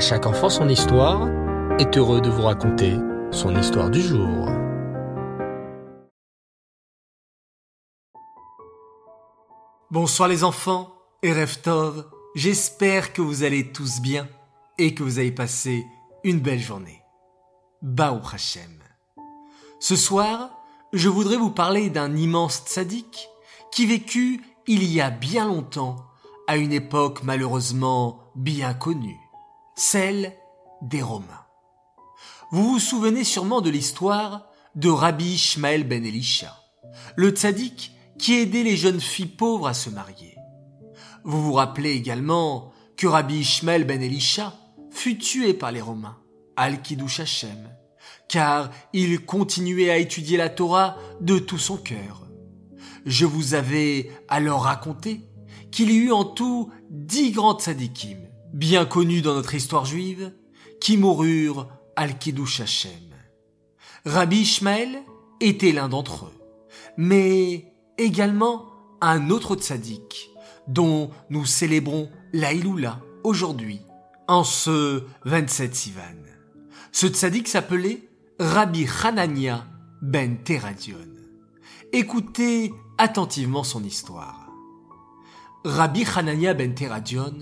Chaque enfant son histoire est heureux de vous raconter son histoire du jour. Bonsoir les enfants et Reftov, j'espère que vous allez tous bien et que vous avez passé une belle journée. Baou Hashem. Ce soir, je voudrais vous parler d'un immense tzaddik qui vécut il y a bien longtemps, à une époque malheureusement bien connue celle des Romains. Vous vous souvenez sûrement de l'histoire de Rabbi Ishmael ben Elisha, le tzaddik qui aidait les jeunes filles pauvres à se marier. Vous vous rappelez également que Rabbi Ishmael ben Elisha fut tué par les Romains, Al-Kiddush Hashem, car il continuait à étudier la Torah de tout son cœur. Je vous avais alors raconté qu'il y eut en tout dix grands tzadikim, bien connus dans notre histoire juive, qui moururent al-Kiddush Hashem. Rabbi Ishmael était l'un d'entre eux, mais également un autre tzaddik, dont nous célébrons l'Aïloula aujourd'hui, en ce 27 Sivan. Ce tzaddik s'appelait Rabbi Hanania ben Teradion. Écoutez attentivement son histoire. Rabbi Hanania ben Teradion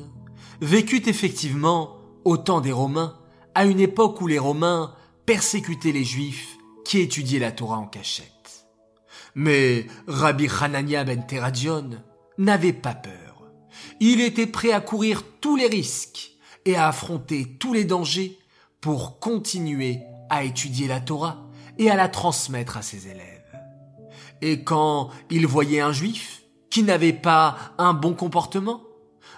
vécut effectivement au temps des Romains, à une époque où les Romains persécutaient les Juifs qui étudiaient la Torah en cachette. Mais Rabbi Hanania ben Teradion n'avait pas peur. Il était prêt à courir tous les risques et à affronter tous les dangers pour continuer à étudier la Torah et à la transmettre à ses élèves. Et quand il voyait un juif qui n'avait pas un bon comportement,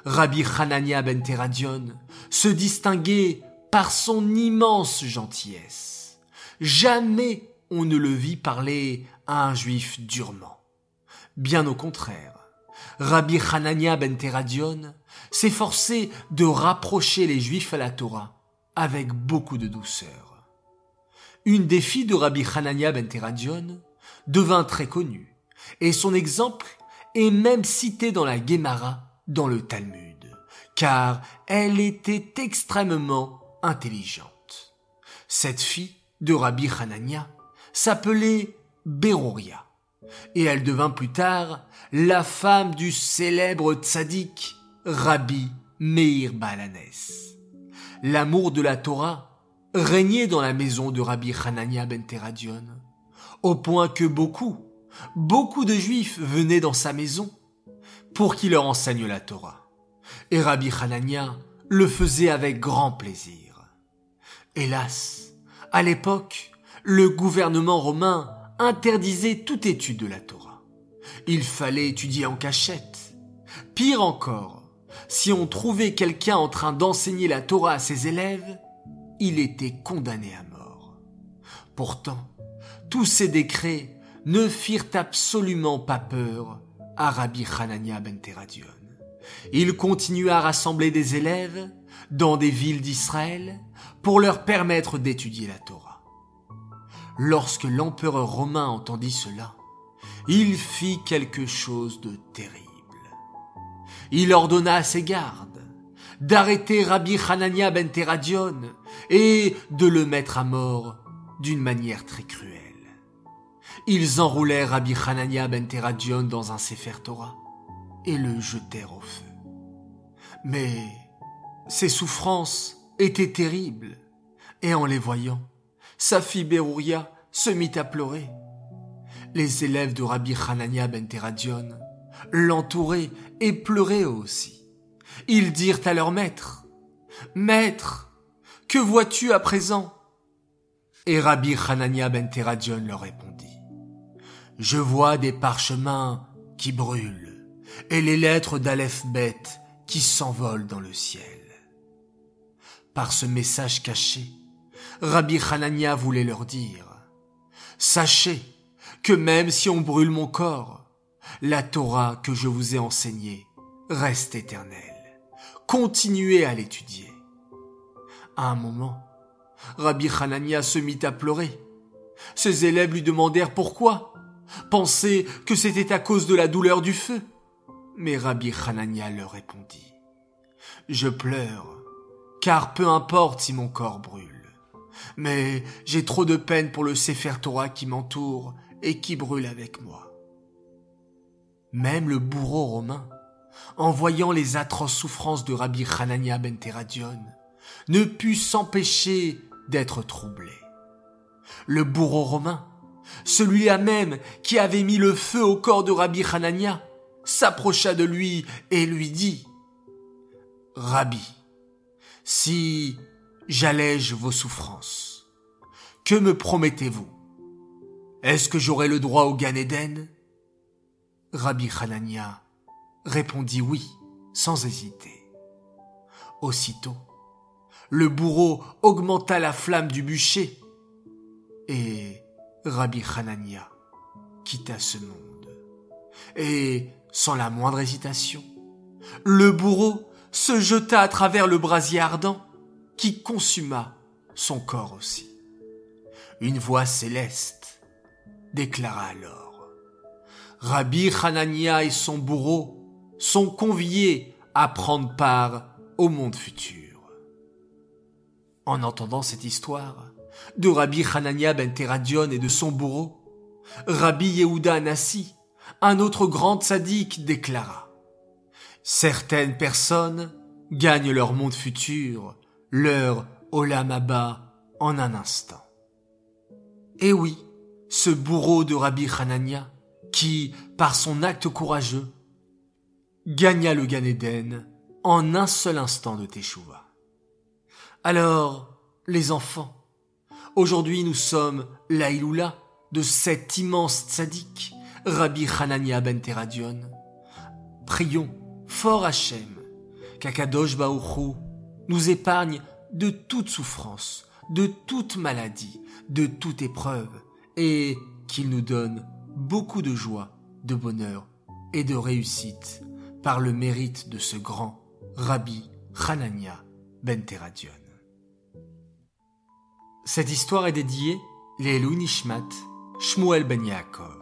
Rabbi Hanania ben Teradion se distinguait par son immense gentillesse. Jamais on ne le vit parler à un juif durement. Bien au contraire, Rabbi Hanania ben Teradion s'efforçait de rapprocher les juifs à la Torah avec beaucoup de douceur. Une des filles de Rabbi Hanania ben Teradion devint très connue, et son exemple est même cité dans la Gemara dans le Talmud, car elle était extrêmement intelligente. Cette fille de Rabbi Hanania s'appelait Berouria, et elle devint plus tard la femme du célèbre tzaddik Rabbi Meir Balanes. L'amour de la Torah régnait dans la maison de Rabbi Hanania ben Teradion, au point que beaucoup, beaucoup de juifs venaient dans sa maison pour qu'il leur enseigne la Torah. Et Rabbi Hanania le faisait avec grand plaisir. Hélas, à l'époque, le gouvernement romain interdisait toute étude de la Torah. Il fallait étudier en cachette. Pire encore, si on trouvait quelqu'un en train d'enseigner la Torah à ses élèves, il était condamné à mort. Pourtant, tous ces décrets ne firent absolument pas peur Rabbi Hanania ben Teradion. Il continua à rassembler des élèves dans des villes d'Israël pour leur permettre d'étudier la Torah. Lorsque l'empereur romain entendit cela, il fit quelque chose de terrible. Il ordonna à ses gardes d'arrêter Rabbi Hanania ben Teradion et de le mettre à mort d'une manière très cruelle. Ils enroulèrent Rabbi Hanania ben Teradion dans un Sefer Torah et le jetèrent au feu. Mais ses souffrances étaient terribles, et en les voyant, sa fille Berouria se mit à pleurer. Les élèves de Rabbi Hanania ben Teradion l'entouraient et pleuraient aussi. Ils dirent à leur maître, Maître, que vois-tu à présent? Et Rabbi Hanania ben Teradion leur répondit, je vois des parchemins qui brûlent et les lettres d'Aleph Bet qui s'envolent dans le ciel. Par ce message caché, Rabbi Hanania voulait leur dire, Sachez que même si on brûle mon corps, la Torah que je vous ai enseignée reste éternelle. Continuez à l'étudier. À un moment, Rabbi Hanania se mit à pleurer. Ses élèves lui demandèrent pourquoi pensaient que c'était à cause de la douleur du feu. Mais Rabbi Hanania leur répondit, Je pleure car peu importe si mon corps brûle. Mais j'ai trop de peine pour le Sefer Torah qui m'entoure et qui brûle avec moi. Même le bourreau romain, en voyant les atroces souffrances de Rabbi Hanania ben Teradion, ne put s'empêcher d'être troublé. Le bourreau romain, celui-là même qui avait mis le feu au corps de Rabbi Hanania, s'approcha de lui et lui dit Rabbi, si j'allège vos souffrances, que me promettez-vous? Est-ce que j'aurai le droit au Gan Eden? Rabbi Hanania répondit oui, sans hésiter. Aussitôt, le bourreau augmenta la flamme du bûcher et Rabbi Hanania quitta ce monde. Et, sans la moindre hésitation, le bourreau se jeta à travers le brasier ardent qui consuma son corps aussi. Une voix céleste déclara alors Rabbi Hanania et son bourreau sont conviés à prendre part au monde futur. En entendant cette histoire de Rabbi Hanania ben Teradion et de son bourreau, Rabbi Yehuda Anassi, un autre grand sadique, déclara Certaines personnes gagnent leur monde futur, leur Olam Abba, en un instant. Et oui, ce bourreau de Rabbi Hanania, qui, par son acte courageux, gagna le Gan Eden en un seul instant de Teshuvah. Alors, les enfants, aujourd'hui nous sommes l'Aïloula de cet immense tzaddik, Rabbi Hanania ben Teradion. Prions fort Hachem, qu'Akadosh Baouchou nous épargne de toute souffrance, de toute maladie, de toute épreuve, et qu'il nous donne beaucoup de joie, de bonheur et de réussite par le mérite de ce grand Rabbi Hanania ben Teradion. Cette histoire est dédiée Nishmat Shmuel ben Yaakov.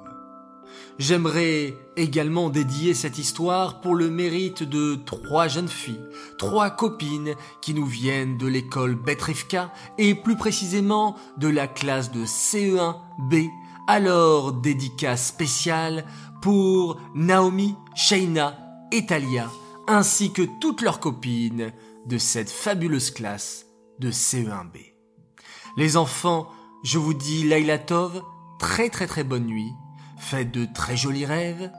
J'aimerais également dédier cette histoire pour le mérite de trois jeunes filles, trois copines qui nous viennent de l'école Betrivka et plus précisément de la classe de CE1B. Alors dédicace spéciale pour Naomi, Shaina et Talia, ainsi que toutes leurs copines de cette fabuleuse classe de CE1B. Les enfants, je vous dis Laila Tov, très très très bonne nuit faites de très jolis rêves.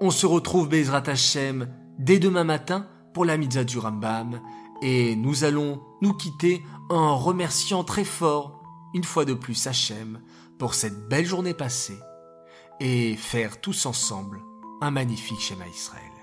On se retrouve Bezrat Hashem dès demain matin pour la mitzvah du Rambam et nous allons nous quitter en remerciant très fort une fois de plus Hachem pour cette belle journée passée et faire tous ensemble un magnifique schéma Israël.